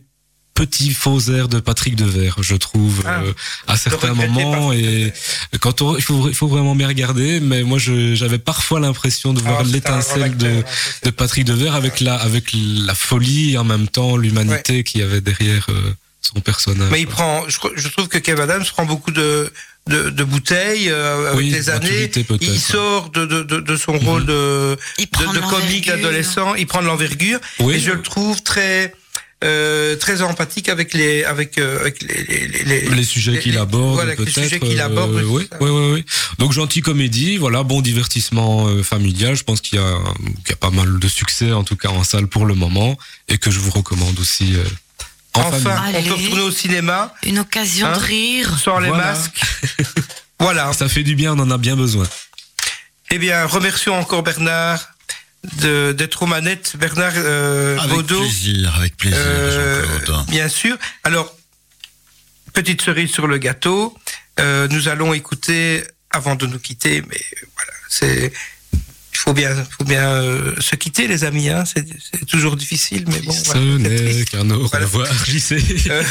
petits faux airs de Patrick Devers, je trouve,
Ah.
euh, à certains moments. Et quand on, il faut, il faut vraiment bien regarder, mais moi, j'avais parfois l'impression de voir
Ah,
l'étincelle de, Patrick Devers avec la, avec la folie et en même temps l'humanité qu'il y avait derrière euh, son personnage.
Mais il prend, je, je trouve que Kev Adams prend beaucoup de, de, de bouteilles euh, avec
Oui,
les années. Il
ouais.
sort de, de, de, de son rôle de,
Il
de, de
de
comique adolescent. Il prend de l'envergure.
Oui.
Et je le trouve très, euh, très empathique avec les, avec, euh, avec les, les, les,
les sujets qu'il
les-
aborde
voilà,
peut-être
sujets qu'il
euh,
aborde, oui,
oui, oui, oui, donc gentille comédie voilà bon divertissement euh, familial je pense qu'il y a qu'il y a pas mal de succès en tout cas en salle pour le moment et que je vous recommande aussi euh, en
Enfin,
famille
on peut retourner au cinéma
Une occasion
Hein
de rire.
sans les
Voilà.
masques. [laughs] voilà.
ça fait du bien on en a bien besoin
Eh bien, remercions encore Bernard d'être aux manettes, Bernard euh,
Avec
Baudot.
plaisir, avec plaisir,
Euh. Bien sûr. Alors, petite cerise sur le gâteau. euh, nous allons écouter, avant de nous quitter, mais voilà, c'est. Faut bien, faut bien euh, se quitter, les amis. Hein, c'est c'est toujours difficile, mais bon.
Ce n'est qu'un au revoir, [laughs] JC.
Euh,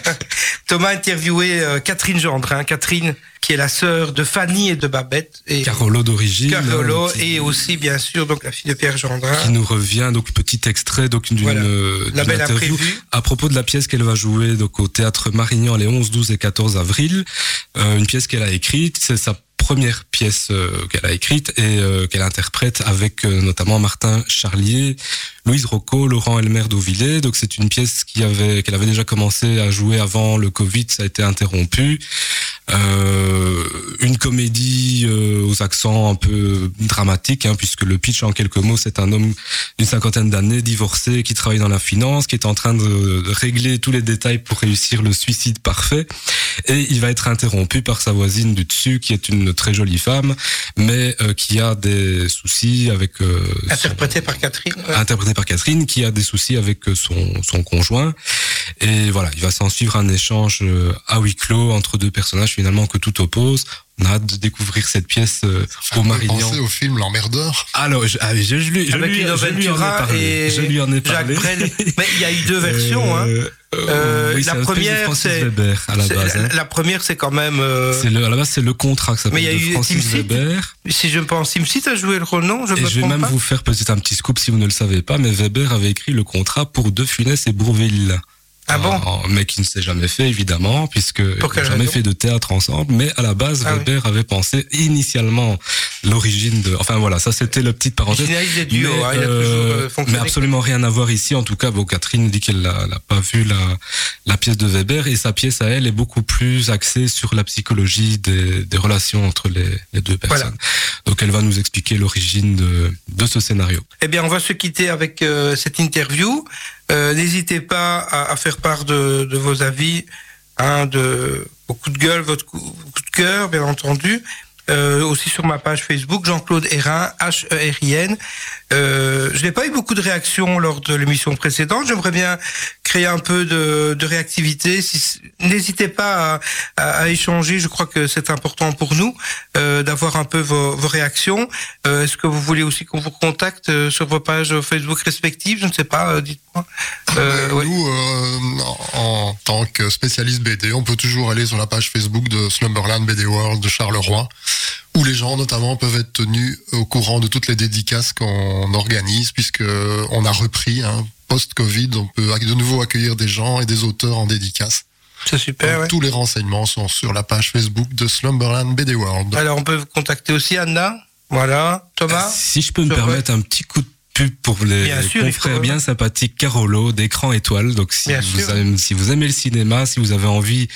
[laughs] Thomas a interviewé euh, Catherine Gendrin. Catherine, qui est la sœur de Fanny et de Babette. Et
Carolo d'origine.
Carolo,
hein, qui-
et aussi, bien sûr, donc la fille de Pierre Gendrin.
qui nous revient donc petit extrait donc d'une
Voilà.
euh,
La
d'une
belle
interview à propos de la pièce qu'elle va jouer donc au théâtre Marignan les 11, 12 et 14 avril Euh, une pièce qu'elle a écrite c'est sa première pièce euh, qu'elle a écrite et euh, qu'elle interprète avec euh, notamment Martin Charlier, Louise Rocco, Laurent Elmer d'Auvillé. Donc c'est une pièce qui avait qu'elle avait déjà commencé à jouer avant le Covid, ça a été interrompu. Euh, une comédie euh, aux accents un peu dramatiques, hein, puisque le pitch en quelques mots, c'est un homme d'une cinquantaine d'années, divorcé, qui travaille dans la finance, qui est en train de, de régler tous les détails pour réussir le suicide parfait. Et il va être interrompu par sa voisine du dessus, qui est une très jolie femme, mais euh, qui a des soucis avec... euh, son-
Interprété par Catherine. ouais.
interprété par Catherine, qui a des soucis avec euh, son, son conjoint. Et voilà, il va s'en suivre un échange euh, à huis clos entre deux personnages finalement que tout oppose. On a hâte de découvrir cette pièce euh, au Marignan.
penser au film L'emmerdeur.
Alors, je, ah, je, je lui, je, lui,
Lino
je lui en ai parlé.
et
Je lui en ai parlé.
Mais il y a eu deux versions. hein.
Euh,
Euh,
oui,
la première,
Francis
c'est-
Weber à la base. hein.
la, première, c'est quand même. euh,
C'est le, à la base, c'est le contrat que ça
Mais il y a
s'appelle Francis
Tim Seed.
Weber.
si je pense, Simsit a joué le rôle, non? Je
Et
me
je vais même
pas
vous faire peut-être un petit scoop si vous ne le savez pas, mais Weber avait écrit le contrat pour De Funès et Bourville.
Ah bon
Mais qui ne s'est jamais fait, évidemment, puisque ils
Pour
n'ont
quelle
jamais fait de théâtre ensemble. Mais à la base,
Ah oui.
Weber avait pensé initialement l'origine de... Enfin voilà, ça c'était la petite parenthèse.
Généralise des duos,
mais,
hein, il a
euh,
toujours euh,
mais absolument rien à voir ici. En tout cas, bon, Catherine dit qu'elle n'a n'a pas vu la, la pièce de Weber et sa pièce à elle est beaucoup plus axée sur la psychologie des, des relations entre les, les deux personnes. Donc elle va nous expliquer l'origine de, de ce scénario.
Eh bien, on va se quitter avec euh, cette interview. Euh, N'hésitez pas à, faire part de, vos avis, hein, de vos coups de gueule, votre coup, vos coups de cœur, bien entendu. Euh, aussi sur ma page Facebook, Jean-Claude Hérin, H-E-R-I-N. Euh, je n'ai pas eu beaucoup de réactions lors de l'émission précédente. J'aimerais bien créer un peu de, de réactivité. Si- N'hésitez pas à, à- à échanger. Je crois que c'est important pour nous euh, d'avoir un peu vos, vos réactions. Euh, Est-ce que vous voulez aussi qu'on vous contacte sur vos pages Facebook respectives? Je ne sais pas. Dites-moi. Ouais.
Nous, en, en tant que spécialiste BD, on peut toujours aller sur la page Facebook de Slumberland BD World de Charleroi, où les gens notamment peuvent être tenus au courant de toutes les dédicaces qu'on organise, puisque on a repris, hein, post-Covid, on peut de nouveau accueillir des gens et des auteurs en dédicace.
C'est super.
Donc,
ouais.
Tous les renseignements sont sur la page Facebook de Slumberland BD World.
Alors, on peut vous contacter aussi Anna? Voilà. Thomas?
Si je peux me permettre un petit coup de pub pour les
Bien sûr,
confrères bien sympathiques Carolo d'écran étoile. Donc si
Bien
vous,
sûr.
aimez, si vous aimez le cinéma, si vous avez envie euh,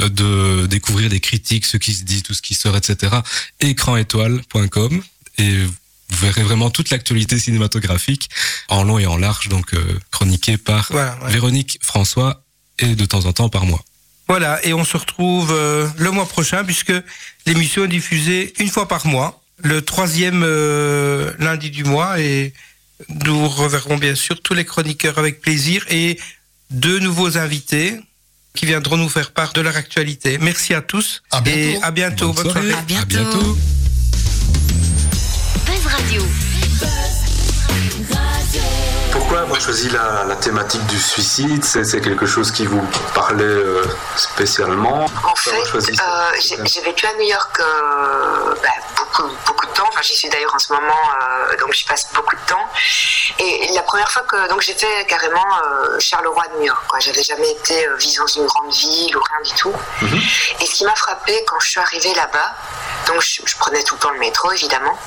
de découvrir des critiques, ce qui se dit, tout ce qui sort, etc. écranétoile.com et vous verrez vraiment toute l'actualité cinématographique en long et en large, donc euh, chroniquée par
Voilà, ouais.
Véronique François et de temps en temps par moi.
Voilà, et on se retrouve euh, le mois prochain puisque l'émission est diffusée une fois par mois, le troisième euh, lundi du mois, et nous reverrons bien sûr tous les chroniqueurs avec plaisir et deux nouveaux invités qui viendront nous faire part de leur actualité. Merci à tous
À
et à bientôt.
Bonne
Bonne
soirée.
soirée.
À bientôt.
À bientôt.
Avoir choisi la, la thématique du suicide C'est quelque chose qui vous parlait euh, spécialement
En fait, euh, j'ai vécu à New York euh, bah, beaucoup, beaucoup de temps. Enfin, j'y suis d'ailleurs en ce moment, euh, donc j'y passe beaucoup de temps. Et la première fois que donc j'ai fait carrément Charleroi à New York. J'avais jamais été vivre dans une grande ville ou rien du tout. Et ce qui m'a frappé quand je suis arrivée là-bas, donc je, je prenais tout le temps le métro évidemment,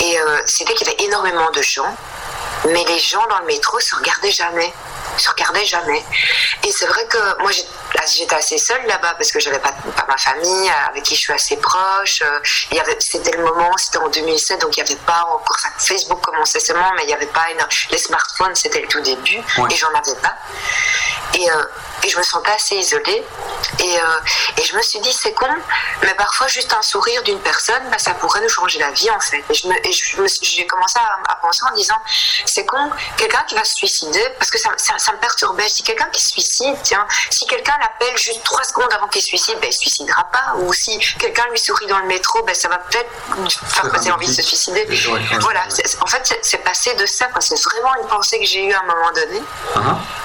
et c'était qu'il y avait énormément de gens, mais les gens dans le métro se regardaient jamais, se regardaient jamais. Et c'est vrai que moi j'ai- j'étais assez seule là-bas parce que j'avais pas, pas ma famille euh, avec qui je suis assez proche. euh, il y avait- C'était le moment, c'était en 2007, donc il n'y avait pas encore ça. Facebook commençait seulement, mais il n'y avait pas une- les smartphones, c'était le tout début,
Ouais.
et j'en avais pas. Et, euh, et je me sentais assez isolée. Et, euh, et je me suis dit, c'est con, mais parfois juste un sourire d'une personne, bah, ça pourrait nous changer la vie en fait. Et je me- j'ai commencé à, à penser en disant, c'est con, quelqu'un qui va se suicider, parce que ça, ça, ça me perturbait. Si quelqu'un qui se suicide, tiens, si quelqu'un juste trois secondes avant qu'il se suicide, ben, il se suicidera pas. Ou si quelqu'un lui sourit dans le métro, ben, ça va peut-être faire passer l'envie de se suicider. Voilà, en fait, c'est- passé de ça. C'est vraiment une pensée que j'ai eue à un moment donné.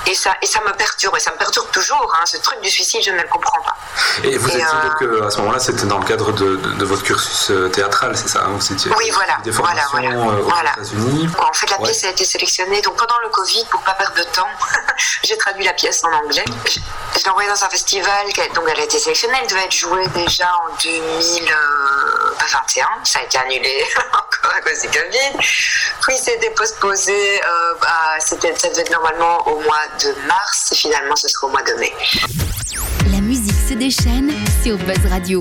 Et ça, et ça me perturbe, et ça me perturbe toujours. hein. Ce truc du suicide, je ne le comprends pas.
Et vous étiez
euh,
à ce moment-là, c'était dans le cadre de, de- de votre cursus euh, théâtral, c'est ça hein, Vous étiez
Oui, voilà,
des
voilà, voilà,
euh, aux
voilà.
États-Unis.
En fait, la
Ouais.
pièce a été sélectionnée. Donc, pendant le Covid, pour pas perdre de temps, [laughs] j'ai traduit la pièce en anglais. Je, je l'ai envoyée dans un festival. Donc, elle a été sélectionnée. Elle devait être jouée déjà en 2021. Ça a été annulé [laughs] encore à cause du Covid. Puis, postposé. euh, c'était, ça devait être normalement au mois de mars. Et finalement, ce sera au mois de mai.
La musique se déchaîne sur Buzz Radio.